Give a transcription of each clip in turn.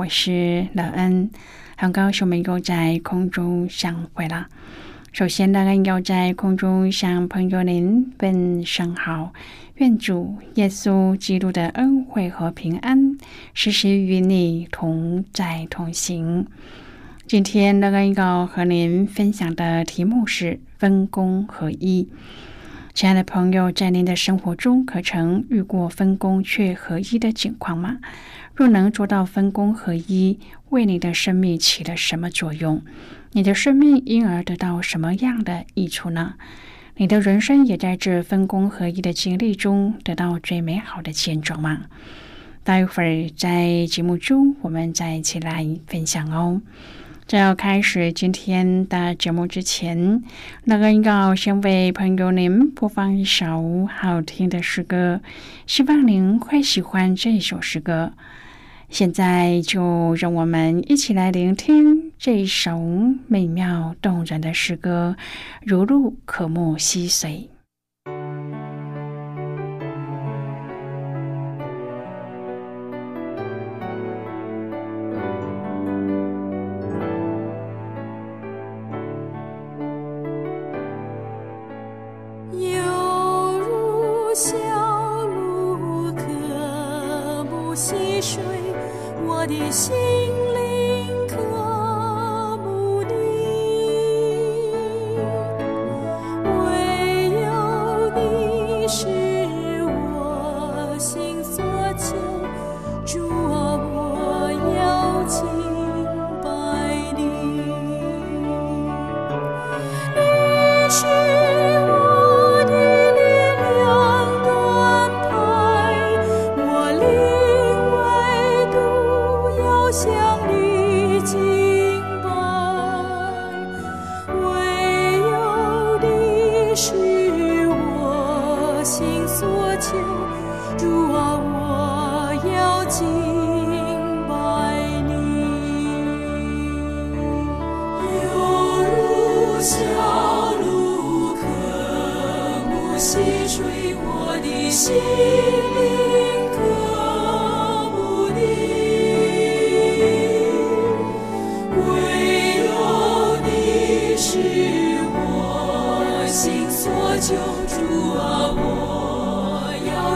我是乐恩。很高兴我们又在空中相会了。首先，乐恩，要在空中向朋友您问声好，愿主耶稣基督的恩惠和平安时时与你同在同行。今天，乐恩，要和您分享的题目是分工合一。亲爱的朋友，在您的生活中，可曾遇过分工却合一的情况吗？若能做到分工合一，为你的生命起了什么作用？你的生命因而得到什么样的益处呢？你的人生也在这分工合一的经历中得到最美好的见证吗？待会儿在节目中，我们再一起来分享哦。在要开始今天的节目之前，那个要先为朋友您播放一首好听的诗歌，希望您会喜欢这首诗歌。现在就让我们一起来聆听这一首美妙动人的诗歌，如露可目溪水。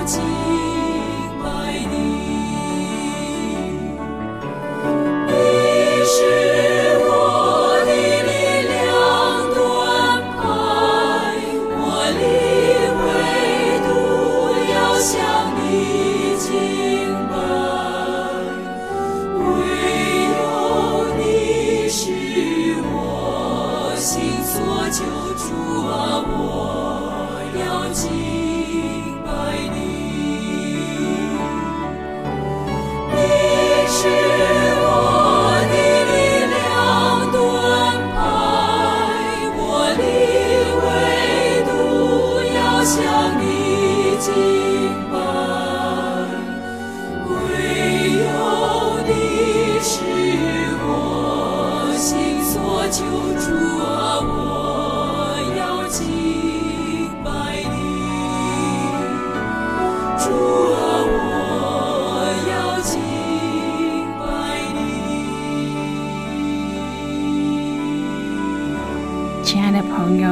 记。亲爱的朋友，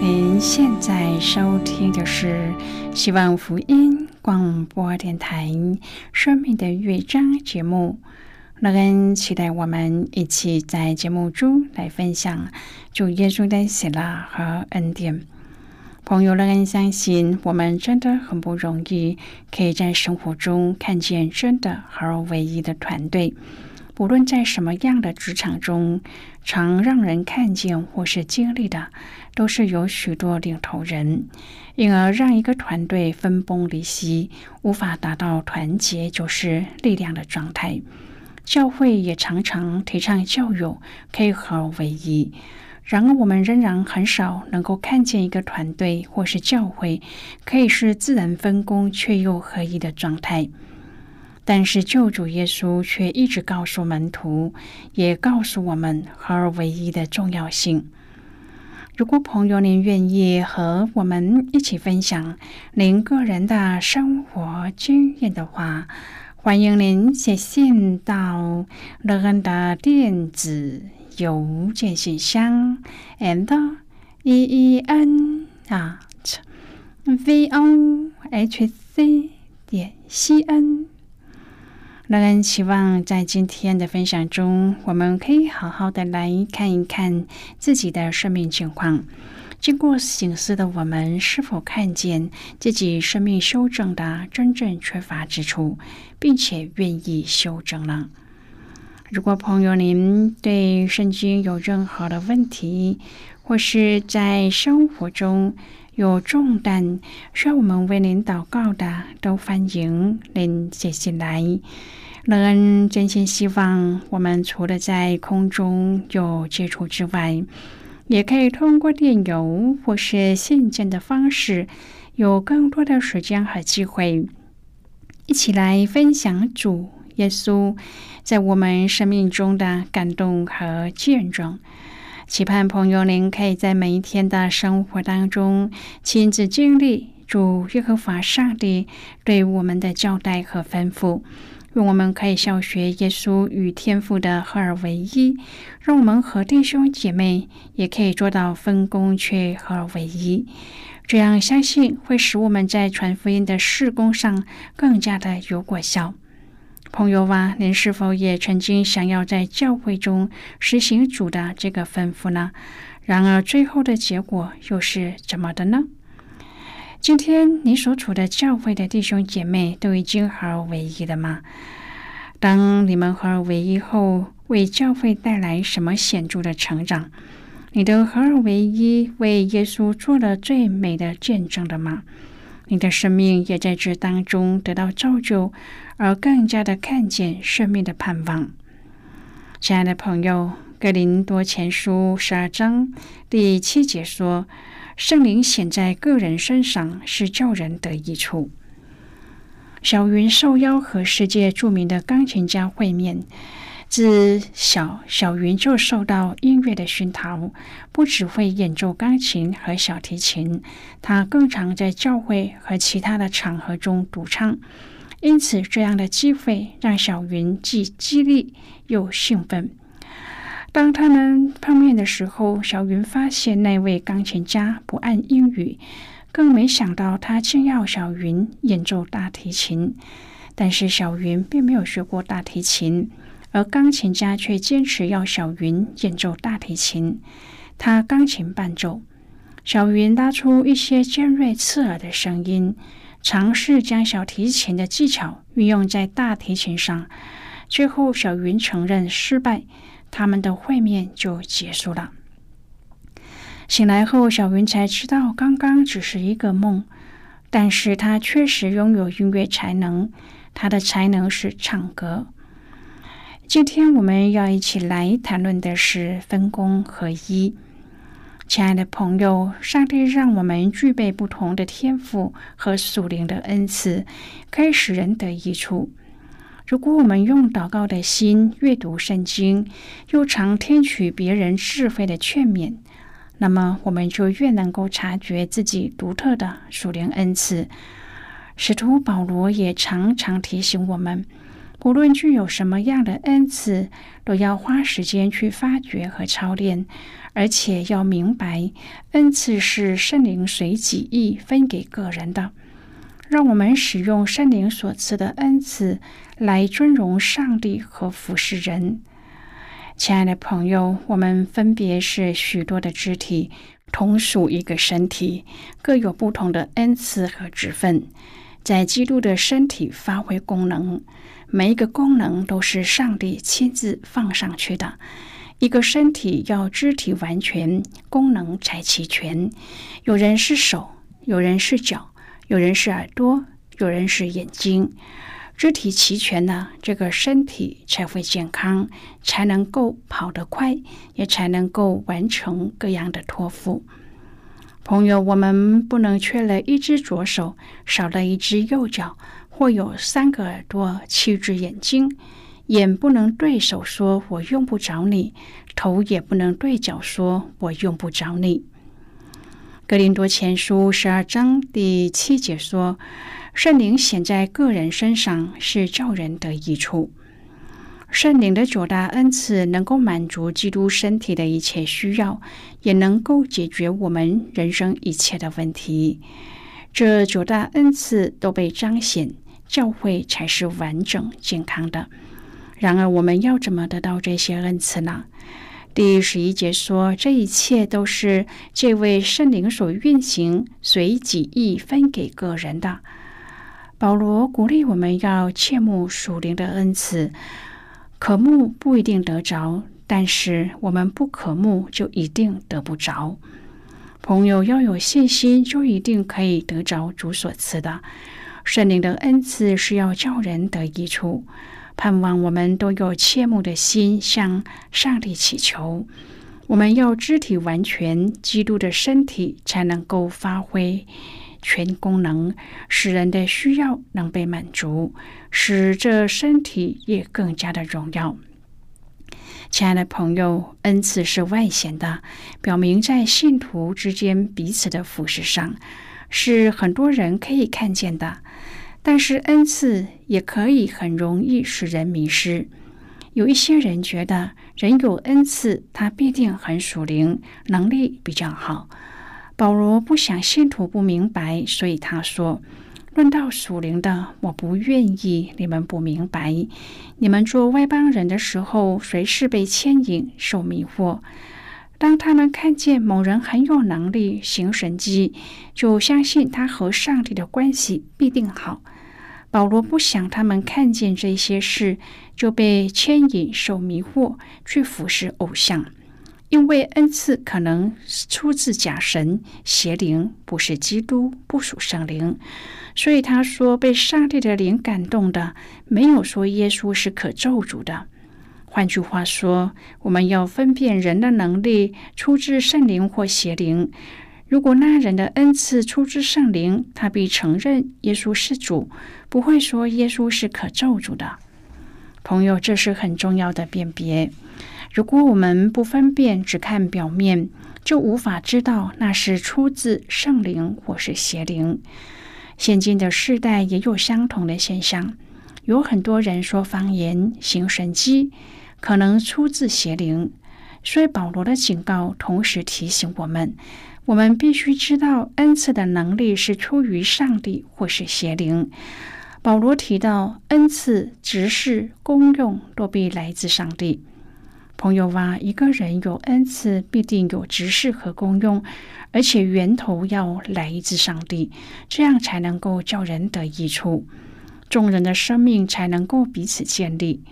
您现在收听的是希望福音广播电台《生命的乐章》节目，乐恩期待我们一起在节目中来分享主耶稣的喜乐和恩典。朋友乐恩相信，我们真的很不容易，可以在生活中看见真的和唯一的团队。不论在什么样的职场中，常让人看见或是经历的，都是有许多领头人，因而让一个团队分崩离析，无法达到团结就是力量的状态。教会也常常提倡教友可以合而为一，然而我们仍然很少能够看见一个团队或是教会可以是自然分工却又合一的状态。但是救主耶稣却一直告诉门徒，也告诉我们合而为一的重要性。如果朋友您愿意和我们一起分享您个人的生活经验的话，欢迎您写信到乐恩的电子邮件信箱，and e e n at v o h c 点 c n。乐恩期望在今天的分享中，我们可以好好的来看一看自己的生命情况。经过醒思的我们，是否看见自己生命修正的真正缺乏之处，并且愿意修正呢？如果朋友您对圣经有任何的问题，或是在生活中有重担需要我们为您祷告的，都欢迎您写信来。乐恩真心希望我们除了在空中有接触之外，也可以通过电邮或是信件的方式，有更多的时间和机会，一起来分享主耶稣在我们生命中的感动和见证。期盼朋友您可以在每一天的生活当中亲自经历主耶和华上帝对我们的交代和吩咐。愿我们可以效学耶稣与天父的合而为一，让我们和弟兄姐妹也可以做到分工却合而为一。这样相信会使我们在传福音的事工上更加的有果效。朋友啊，您是否也曾经想要在教会中实行主的这个吩咐呢？然而最后的结果又是怎么的呢？今天你所处的教会的弟兄姐妹都已经合而为一了吗？当你们合而为一后，为教会带来什么显著的成长？你的合而为一为耶稣做了最美的见证了吗？你的生命也在这当中得到造就，而更加的看见生命的盼望。亲爱的朋友，《格林多前书》十二章第七节说。圣灵显在个人身上，是叫人得益处。小云受邀和世界著名的钢琴家会面，自小小云就受到音乐的熏陶，不只会演奏钢琴和小提琴，他更常在教会和其他的场合中独唱。因此，这样的机会让小云既激励又兴奋。当他们碰面的时候，小云发现那位钢琴家不按英语，更没想到他竟要小云演奏大提琴。但是小云并没有学过大提琴，而钢琴家却坚持要小云演奏大提琴。他钢琴伴奏，小云拉出一些尖锐刺耳的声音，尝试将小提琴的技巧运用在大提琴上。最后，小云承认失败。他们的会面就结束了。醒来后，小云才知道刚刚只是一个梦，但是他确实拥有音乐才能。他的才能是唱歌。今天我们要一起来谈论的是分工合一。亲爱的朋友，上帝让我们具备不同的天赋和属灵的恩赐，可以使人得益处。如果我们用祷告的心阅读圣经，又常听取别人智慧的劝勉，那么我们就越能够察觉自己独特的属灵恩赐。使徒保罗也常常提醒我们，无论具有什么样的恩赐，都要花时间去发掘和操练，而且要明白，恩赐是圣灵随己意分给个人的。让我们使用圣灵所赐的恩赐来尊荣上帝和服侍人。亲爱的朋友，我们分别是许多的肢体，同属一个身体，各有不同的恩赐和职分，在基督的身体发挥功能。每一个功能都是上帝亲自放上去的。一个身体要肢体完全，功能才齐全。有人是手，有人是脚，有人是耳朵，有人是眼睛。肢体齐全了，这个身体才会健康，才能够跑得快，也才能够完成各样的托付。朋友，我们不能缺了一只左手，少了一只右脚，或有三个耳朵、七只眼睛。眼不能对手说“我用不着你”，头也不能对脚说“我用不着你”。格林多前书十二章第七节说。圣灵显在个人身上是叫人得益处。圣灵的九大恩赐能够满足基督身体的一切需要，也能够解决我们人生一切的问题。这九大恩赐都被彰显，教会才是完整健康的。然而，我们要怎么得到这些恩赐呢？第十一节说，这一切都是这位圣灵所运行，随己意分给个人的。保罗鼓励我们要切慕属灵的恩赐，渴慕不一定得着，但是我们不渴慕就一定得不着。朋友要有信心，就一定可以得着主所赐的圣灵的恩赐，是要叫人得益处。盼望我们都有切慕的心，向上帝祈求。我们要肢体完全，基督的身体才能够发挥。全功能，使人的需要能被满足，使这身体也更加的荣耀。亲爱的朋友，恩赐是外显的，表明在信徒之间彼此的服饰上，是很多人可以看见的。但是恩赐也可以很容易使人迷失。有一些人觉得，人有恩赐，他必定很属灵，能力比较好。保罗不想信徒不明白，所以他说：“论到属灵的，我不愿意你们不明白。你们做外邦人的时候，随时被牵引、受迷惑。当他们看见某人很有能力行神迹，就相信他和上帝的关系必定好。保罗不想他们看见这些事就被牵引、受迷惑，去服侍偶像。”因为恩赐可能出自假神邪灵，不是基督，不属圣灵，所以他说被上帝的灵感动的，没有说耶稣是可咒诅的。换句话说，我们要分辨人的能力出自圣灵或邪灵。如果那人的恩赐出自圣灵，他必承认耶稣是主，不会说耶稣是可咒诅的。朋友，这是很重要的辨别。如果我们不分辨，只看表面，就无法知道那是出自圣灵或是邪灵。现今的世代也有相同的现象，有很多人说方言、行神迹，可能出自邪灵。所以保罗的警告同时提醒我们：我们必须知道恩赐的能力是出于上帝或是邪灵。保罗提到恩赐、执事、功用都必来自上帝。朋友啊，一个人有恩赐，必定有执事和功用，而且源头要来自上帝，这样才能够叫人得益处，众人的生命才能够彼此建立。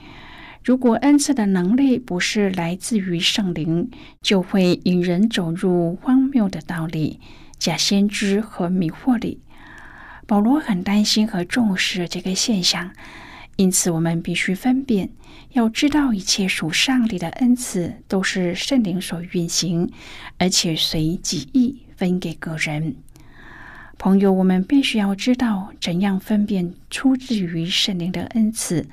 如果恩赐的能力不是来自于圣灵，就会引人走入荒谬的道理、假先知和迷惑里。保罗很担心和重视这个现象。因此，我们必须分辨，要知道一切属上帝的恩赐都是圣灵所运行，而且随己意分给个人。朋友，我们必须要知道怎样分辨出自于圣灵的恩赐。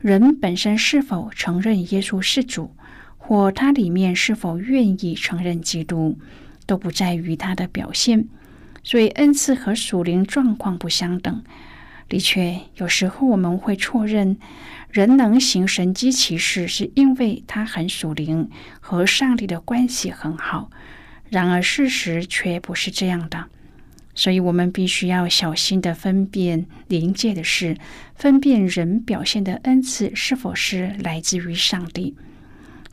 人本身是否承认耶稣是主，或他里面是否愿意承认基督，都不在于他的表现。所以，恩赐和属灵状况不相等。的确，有时候我们会错认人能行神机骑士，是因为他很属灵，和上帝的关系很好。然而，事实却不是这样的。所以我们必须要小心的分辨临界的事，分辨人表现的恩赐是否是来自于上帝。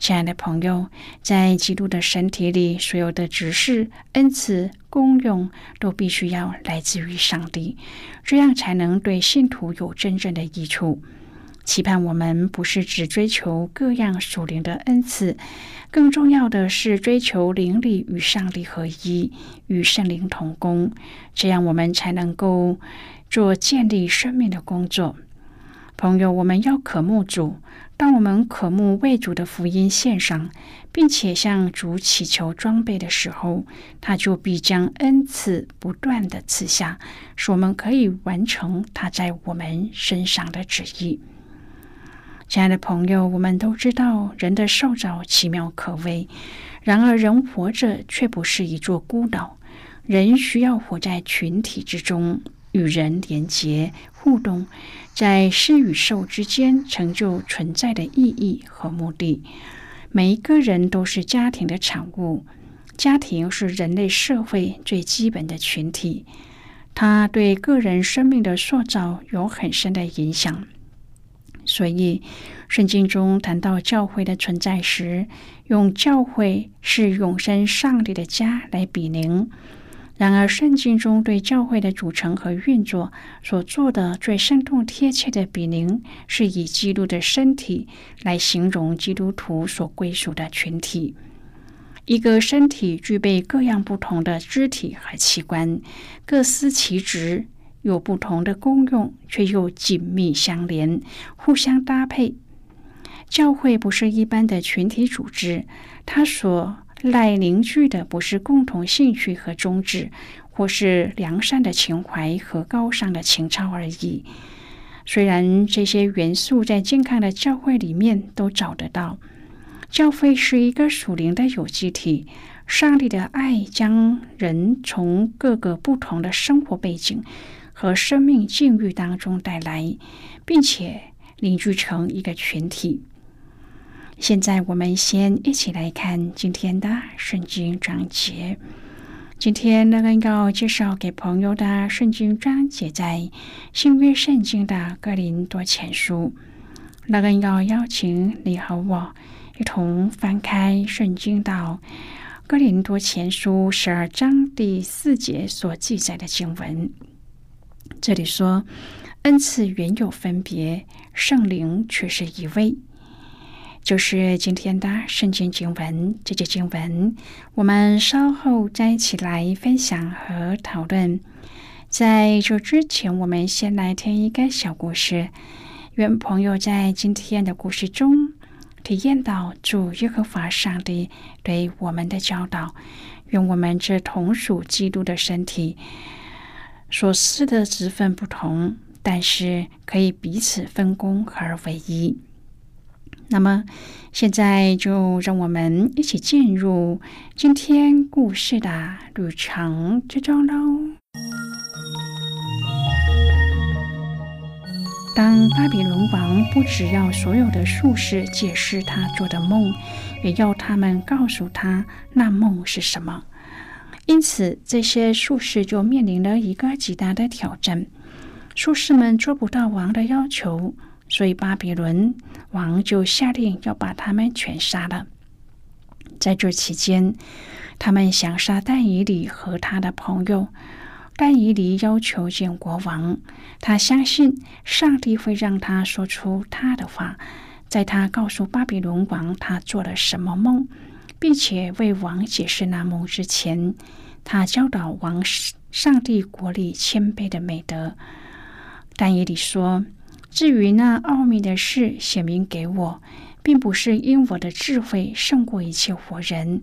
亲爱的朋友，在基督的身体里，所有的指示、恩赐、功用，都必须要来自于上帝，这样才能对信徒有真正的益处。期盼我们不是只追求各样属灵的恩赐，更重要的是追求灵力与上帝合一，与圣灵同工，这样我们才能够做建立生命的工作。朋友，我们要渴慕主。当我们渴慕为主的福音献上，并且向主祈求装备的时候，他就必将恩赐不断的赐下，使我们可以完成他在我们身上的旨意。亲爱的朋友，我们都知道人的受造奇妙可畏，然而人活着却不是一座孤岛。人需要活在群体之中，与人连结互动，在施与受之间成就存在的意义和目的。每一个人都是家庭的产物，家庭是人类社会最基本的群体，它对个人生命的塑造有很深的影响。所以，圣经中谈到教会的存在时，用教会是永生上帝的家来比邻。然而，圣经中对教会的组成和运作所做的最生动贴切的比邻，是以基督的身体来形容基督徒所归属的群体。一个身体具备各样不同的肢体和器官，各司其职。有不同的功用，却又紧密相连，互相搭配。教会不是一般的群体组织，它所来凝聚的不是共同兴趣和宗旨，或是良善的情怀和高尚的情操而已。虽然这些元素在健康的教会里面都找得到，教会是一个属灵的有机体。上帝的爱将人从各个不同的生活背景。和生命境遇当中带来，并且凝聚成一个群体。现在我们先一起来看今天的圣经章节。今天那个要介绍给朋友的圣经章节在新约圣经的哥林多前书。那个要邀请你和我一同翻开圣经到哥林多前书十二章第四节所记载的经文。这里说，恩赐原有分别，圣灵却是一位。就是今天的圣经经文，这节经文我们稍后再一起来分享和讨论。在这之前，我们先来听一个小故事。愿朋友在今天的故事中体验到主耶和华上帝对我们的教导。愿我们这同属基督的身体。所施的职分不同，但是可以彼此分工而为一。那么，现在就让我们一起进入今天故事的旅程之中喽。当巴比伦王不只要所有的术士解释他做的梦，也要他们告诉他那梦是什么。因此，这些术士就面临了一个极大的挑战。术士们做不到王的要求，所以巴比伦王就下令要把他们全杀了。在这期间，他们想杀但以里和他的朋友。但以里要求见国王，他相信上帝会让他说出他的话。在他告诉巴比伦王他做了什么梦。并且为王解释那梦之前，他教导王上帝国里谦卑的美德。但以理说：“至于那奥秘的事，显明给我，并不是因我的智慧胜过一切活人，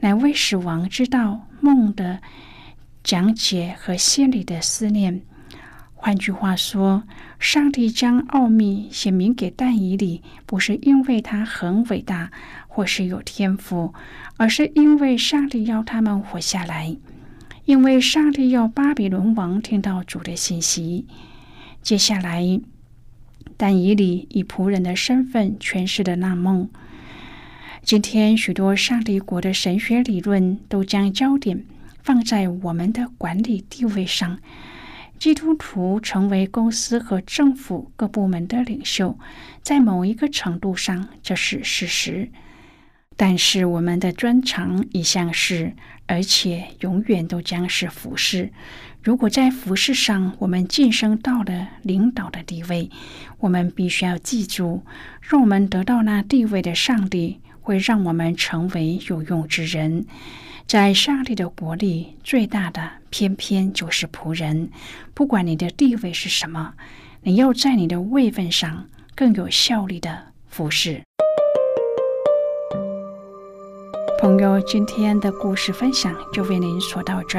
乃为使王知道梦的讲解和心里的思念。”换句话说，上帝将奥秘显明给但以理，不是因为他很伟大或是有天赋，而是因为上帝要他们活下来，因为上帝要巴比伦王听到主的信息。接下来，但以理以仆人的身份诠释的那梦。今天，许多上帝国的神学理论都将焦点。放在我们的管理地位上。基督徒成为公司和政府各部门的领袖，在某一个程度上这是事实。但是我们的专长一向是，而且永远都将是服饰。如果在服饰上我们晋升到了领导的地位，我们必须要记住，让我们得到那地位的上帝会让我们成为有用之人。在上帝的国里，最大的偏偏就是仆人。不管你的地位是什么，你要在你的位分上更有效力的服侍。朋友，今天的故事分享就为您说到这。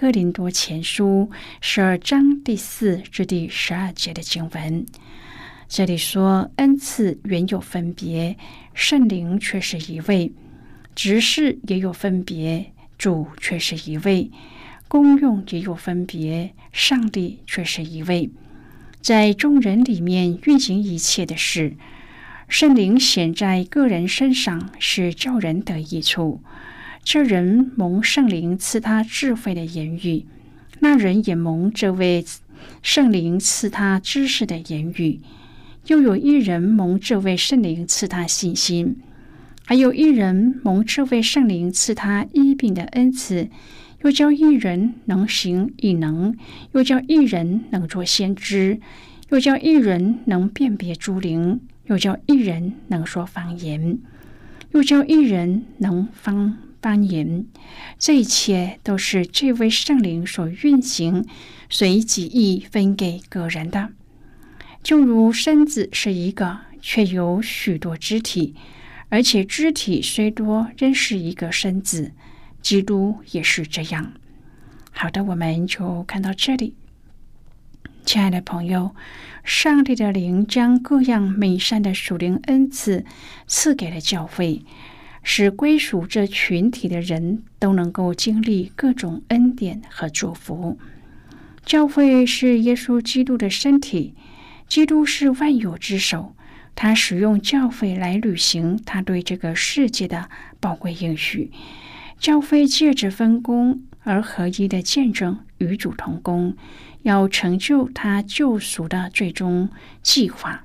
哥林多前书》十二章第四至第十二节的经文。这里说，恩赐原有分别。圣灵却是一位，执事也有分别，主却是一位，功用也有分别，上帝却是一位，在众人里面运行一切的事。圣灵显在个人身上是叫人得益处，这人蒙圣灵赐他智慧的言语，那人也蒙这位圣灵赐他知识的言语。又有一人蒙这位圣灵赐他信心，还有一人蒙这位圣灵赐他医病的恩赐，又叫一人能行异能，又叫一人能做先知，又叫一人能辨别诸灵，又叫一人能说方言，又叫一人能方方言。这一切都是这位圣灵所运行，随己意分给个人的。就如身子是一个，却有许多肢体，而且肢体虽多，仍是一个身子。基督也是这样。好的，我们就看到这里。亲爱的朋友，上帝的灵将各样美善的属灵恩赐赐给了教会，使归属这群体的人都能够经历各种恩典和祝福。教会是耶稣基督的身体。基督是万有之首，他使用教会来履行他对这个世界的宝贵应许。教会借着分工而合一的见证，与主同工，要成就他救赎的最终计划。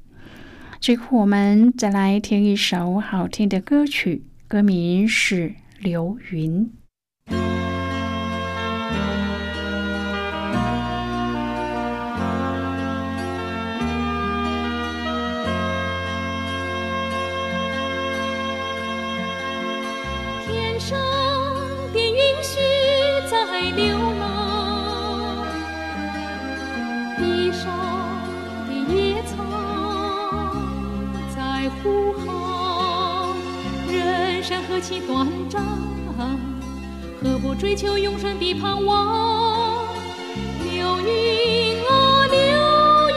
最后，我们再来听一首好听的歌曲，歌名是《流云》。何其短暂，何不追求永生的盼望？流云啊，流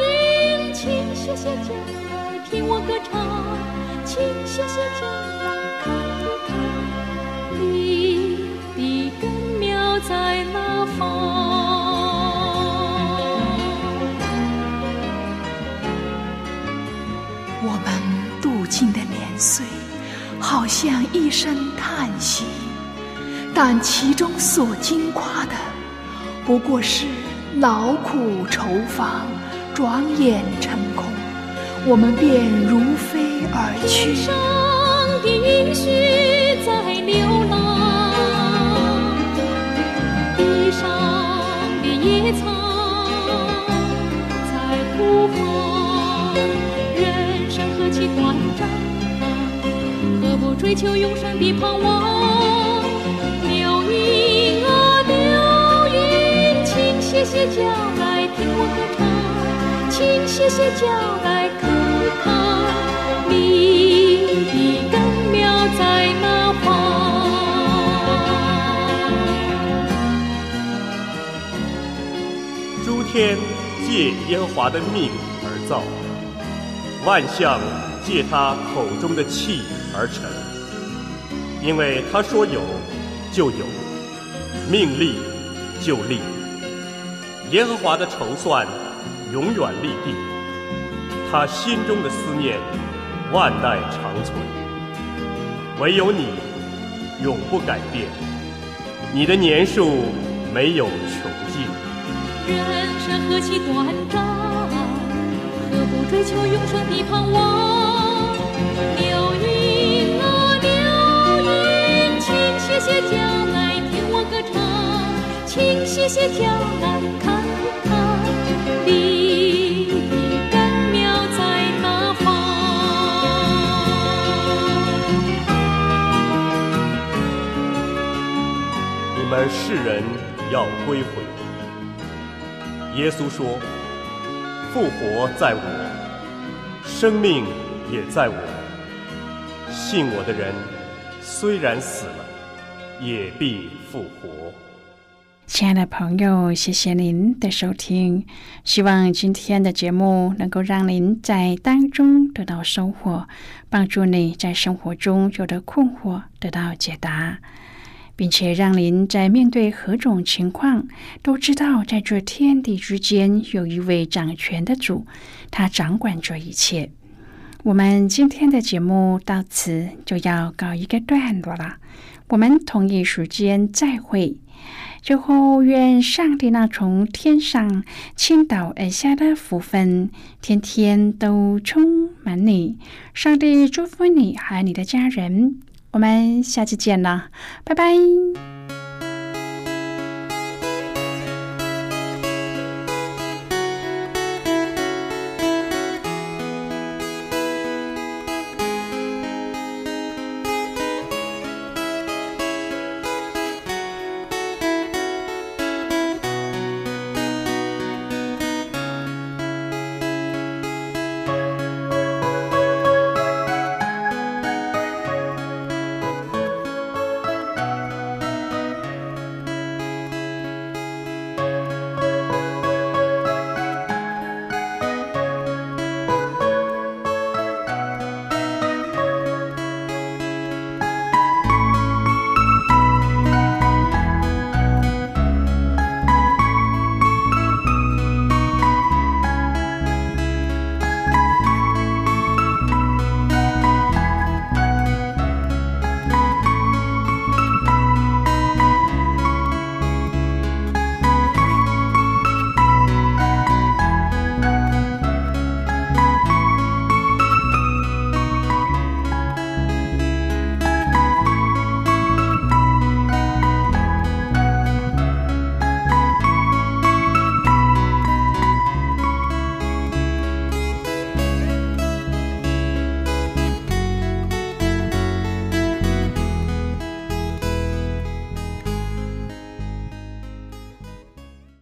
云，请歇歇脚来听我歌唱，请歇歇脚来看一看，你的根苗在哪方？我们度尽的年岁。好像一声叹息，但其中所惊夸的不过是劳苦愁烦，转眼成空，我们便如飞而去。天上的云絮在流浪，地上的野草在枯黄，人生何其短暂！追求永生的盼望？流云啊流云，请歇歇脚来听我歌唱，请歇歇脚来看看你的根苗在哪方？诸天借耶和华的命而造，万象借他口中的气而成。因为他说有，就有；命立，就立。耶和华的筹算永远立定，他心中的思念万代长存。唯有你永不改变，你的年数没有穷尽。人生何其短暂，何不追求永生的盼望？请歇歇脚来听我歌唱，请歇歇脚来看看你的根苗在哪方。你们世人要归回。耶稣说：“复活在我，生命也在我。信我的人，虽然死了，也必复活。”亲爱的朋友，谢谢您的收听。希望今天的节目能够让您在当中得到收获，帮助你在生活中有的困惑得到解答，并且让您在面对何种情况都知道，在这天地之间有一位掌权的主，他掌管着一切。我们今天的节目到此就要告一个段落了，我们同一时间再会。最后，愿上帝那从天上倾倒而下的福分，天天都充满你。上帝祝福你和你的家人。我们下期见了，拜拜。